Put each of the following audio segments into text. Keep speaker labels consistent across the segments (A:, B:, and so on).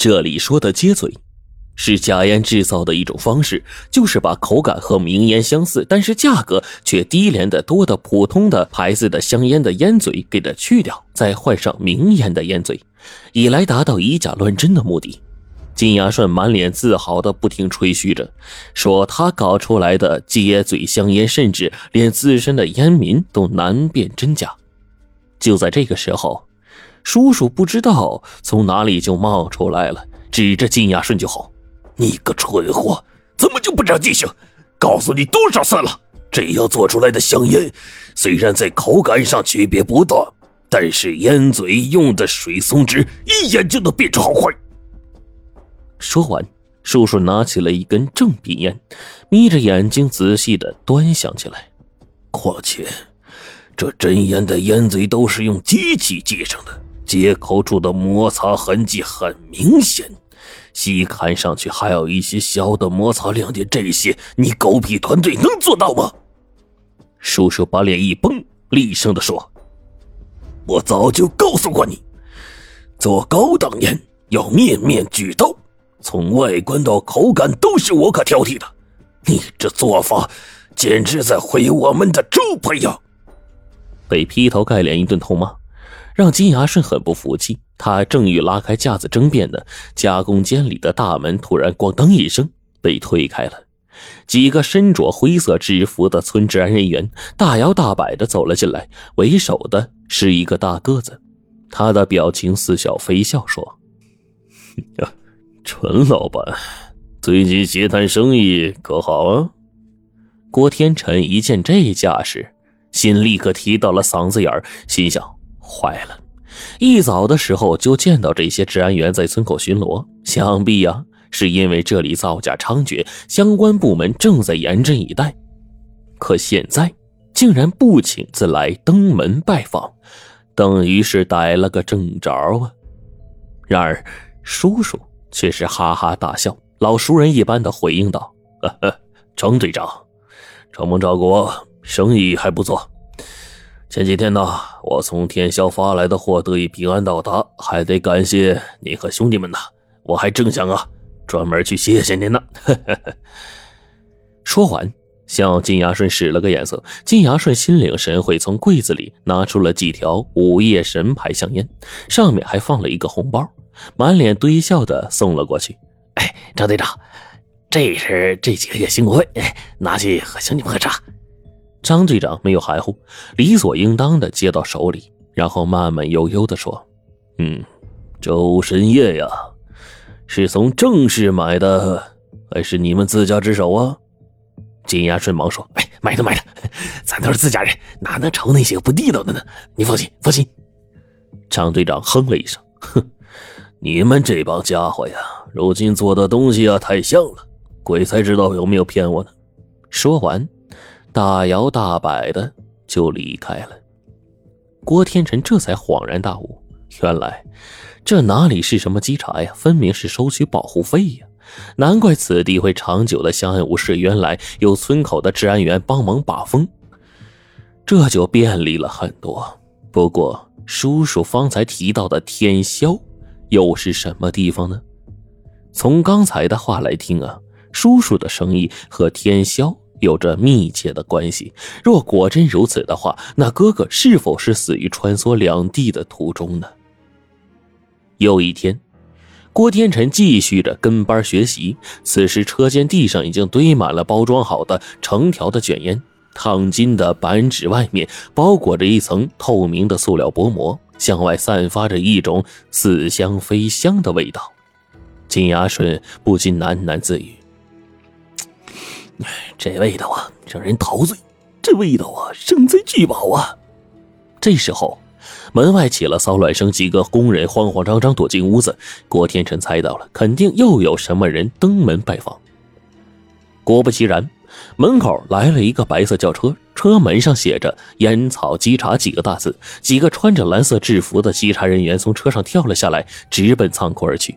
A: 这里说的接嘴，是假烟制造的一种方式，就是把口感和名烟相似，但是价格却低廉的多的普通的牌子的香烟的烟嘴给它去掉，再换上名烟的烟嘴，以来达到以假乱真的目的。金牙顺满脸自豪的不停吹嘘着，说他搞出来的接嘴香烟，甚至连自身的烟民都难辨真假。就在这个时候。叔叔不知道从哪里就冒出来了，指着金牙顺就吼：“
B: 你个蠢货，怎么就不长记性？告诉你多少次了，这样做出来的香烟，虽然在口感上区别不大，但是烟嘴用的水松脂，一眼就能辨出好坏。”
A: 说完，叔叔拿起了一根正品烟，眯着眼睛仔细的端详起来。
B: 况且，这真烟的烟嘴都是用机器接上的。接口处的摩擦痕迹很明显，细看上去还有一些小的摩擦亮点。这些你狗屁团队能做到吗？
A: 叔叔把脸一绷，厉声的说：“
B: 我早就告诉过你，做高档烟要面面俱到，从外观到口感都是我可挑剔的。你这做法简直在毁我们的招牌呀！”
A: 被劈头盖脸一顿痛骂。让金牙顺很不服气，他正欲拉开架子争辩呢，加工间里的大门突然“咣当”一声被推开了，几个身着灰色制服的村治安人员大摇大摆的走了进来，为首的是一个大个子，他的表情似笑非笑，说：“，
C: 陈老板，最近接摊生意可好啊？”
A: 郭天成一见这架势，心立刻提到了嗓子眼儿，心想。坏了，一早的时候就见到这些治安员在村口巡逻，想必呀是因为这里造假猖獗，相关部门正在严阵以待。可现在竟然不请自来登门拜访，等于是逮了个正着啊！然而叔叔却是哈哈大笑，老熟人一般的回应道：“呵呵
C: 程队长，承蒙照顾，生意还不错。”前几天呢，我从天霄发来的货得以平安到达，还得感谢你和兄弟们呢。我还正想啊，专门去谢谢您呢。
A: 说完，向金牙顺使了个眼色。金牙顺心领神会，从柜子里拿出了几条午夜神牌香烟，上面还放了一个红包，满脸堆笑的送了过去。
D: 哎，张队长，这是这几个月辛苦费，拿去和兄弟们喝茶。
A: 张队长没有含糊，理所应当的接到手里，然后慢慢悠悠的说：“
C: 嗯，周深夜呀，是从正市买的，还是你们自家之手啊？”
D: 金牙顺忙说：“哎，买的买的，咱都是自家人，哪能愁那些不地道的呢？你放心，放心。”
A: 张队长哼了一声：“
C: 哼，你们这帮家伙呀，如今做的东西啊太像了，鬼才知道有没有骗我呢。”
A: 说完。大摇大摆的就离开了。郭天成这才恍然大悟，原来这哪里是什么稽查呀，分明是收取保护费呀！难怪此地会长久的相安无事，原来有村口的治安员帮忙把风，这就便利了很多。不过，叔叔方才提到的天霄又是什么地方呢？从刚才的话来听啊，叔叔的生意和天霄。有着密切的关系。若果真如此的话，那哥哥是否是死于穿梭两地的途中呢？又一天，郭天辰继续着跟班学习。此时，车间地上已经堆满了包装好的成条的卷烟，烫金的板纸外面包裹着一层透明的塑料薄膜，向外散发着一种似香非香的味道。金牙顺不禁喃喃自语。
D: 这味道啊，让人陶醉。这味道啊，生在聚宝啊。
A: 这时候，门外起了骚乱声，几个工人慌慌张张躲进屋子。郭天成猜到了，肯定又有什么人登门拜访。果不其然，门口来了一个白色轿车，车门上写着“烟草稽查”几个大字。几个穿着蓝色制服的稽查人员从车上跳了下来，直奔仓库而去。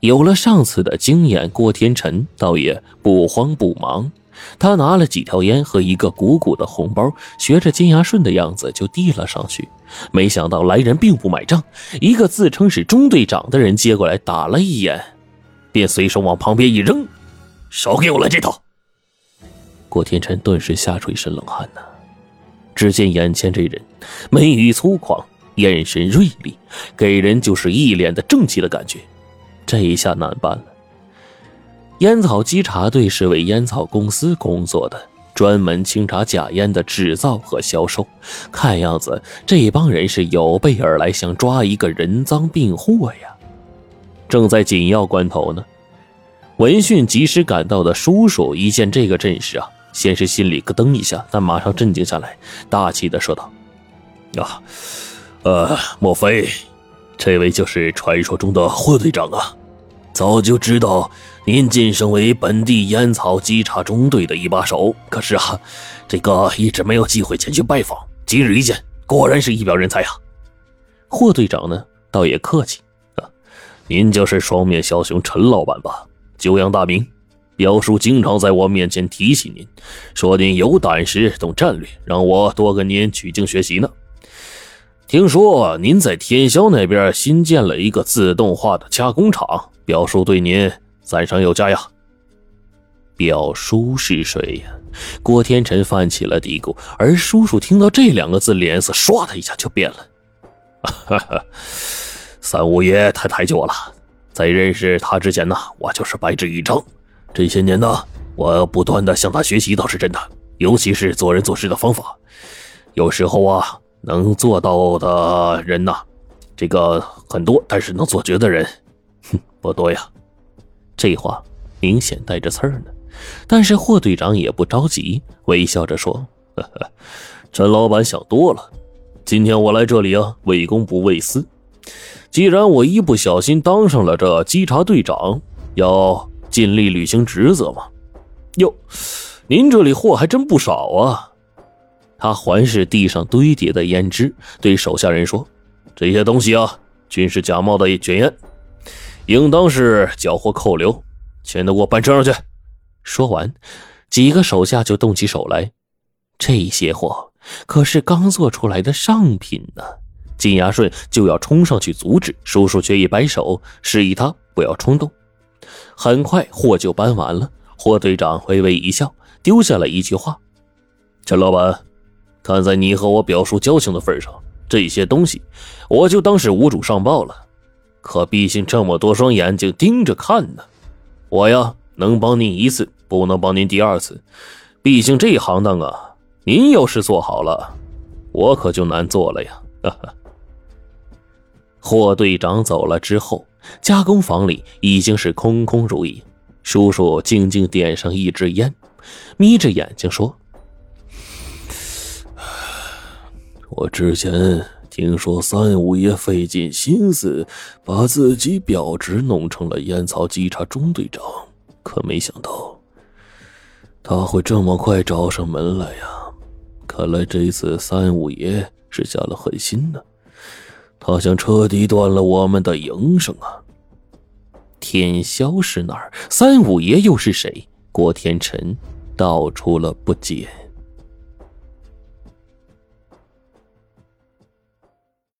A: 有了上次的经验，郭天辰倒也不慌不忙。他拿了几条烟和一个鼓鼓的红包，学着金牙顺的样子就递了上去。没想到来人并不买账，一个自称是中队长的人接过来打了一眼，便随手往旁边一扔：“
B: 少给我来这套！”
A: 郭天辰顿时吓出一身冷汗呐。只见眼前这人眉宇粗犷，眼神锐利，给人就是一脸的正气的感觉。这一下难办了。烟草稽查队是为烟草公司工作的，专门清查假烟的制造和销售。看样子这帮人是有备而来，想抓一个人赃并获呀。正在紧要关头呢，闻讯及时赶到的叔叔一见这个阵势啊。先是心里咯噔一下，但马上镇静下来，大气的说道：“
B: 啊，呃，莫非这位就是传说中的霍队长啊？早就知道您晋升为本地烟草稽查中队的一把手，可是啊，这个一直没有机会前去拜访。今日一见，果然是一表人才啊！”
A: 霍队长呢，倒也客气啊，
B: 您就是双面枭雄陈老板吧？久仰大名。表叔经常在我面前提起您，说您有胆识、懂战略，让我多跟您取经学习呢。听说您在天霄那边新建了一个自动化的加工厂，表叔对您赞赏有加呀。
A: 表叔是谁呀？郭天辰泛起了嘀咕，而叔叔听到这两个字，脸色唰的一下就变了。
B: 哈哈，三五爷太抬举我了，在认识他之前呢，我就是白纸一张。这些年呢，我不断的向他学习倒是真的，尤其是做人做事的方法。有时候啊，能做到的人呐，这个很多，但是能做绝的人，哼，不多呀。
A: 这话明显带着刺儿呢。但是霍队长也不着急，微笑着说：“，陈老板想多了。今天我来这里啊，为公不为私。既然我一不小心当上了这稽查队长，要……”尽力履行职责嘛。哟，您这里货还真不少啊！他环视地上堆叠的胭脂，对手下人说：“这些东西啊，均是假冒的卷烟，应当是缴获扣留，全都给我搬车上去。”说完，几个手下就动起手来。这些货可是刚做出来的上品呢。金牙顺就要冲上去阻止，叔叔却一摆手，示意他不要冲动。很快货就搬完了，霍队长微微一笑，丢下了一句话：“陈老板，看在你和我表叔交情的份上，这些东西我就当是无主上报了。可毕竟这么多双眼睛盯着看呢，我呀能帮您一次，不能帮您第二次。毕竟这行当啊，您要是做好了，我可就难做了呀。”哈哈。霍队长走了之后。加工房里已经是空空如也，叔叔静静点上一支烟，眯着眼睛说：“
B: 我之前听说三五爷费尽心思把自己表侄弄成了烟草稽查中队长，可没想到他会这么快找上门来呀！看来这一次三五爷是下了狠心呢。”他想彻底断了我们的营生啊！
A: 天霄是哪儿？三五爷又是谁？郭天辰道出了不解。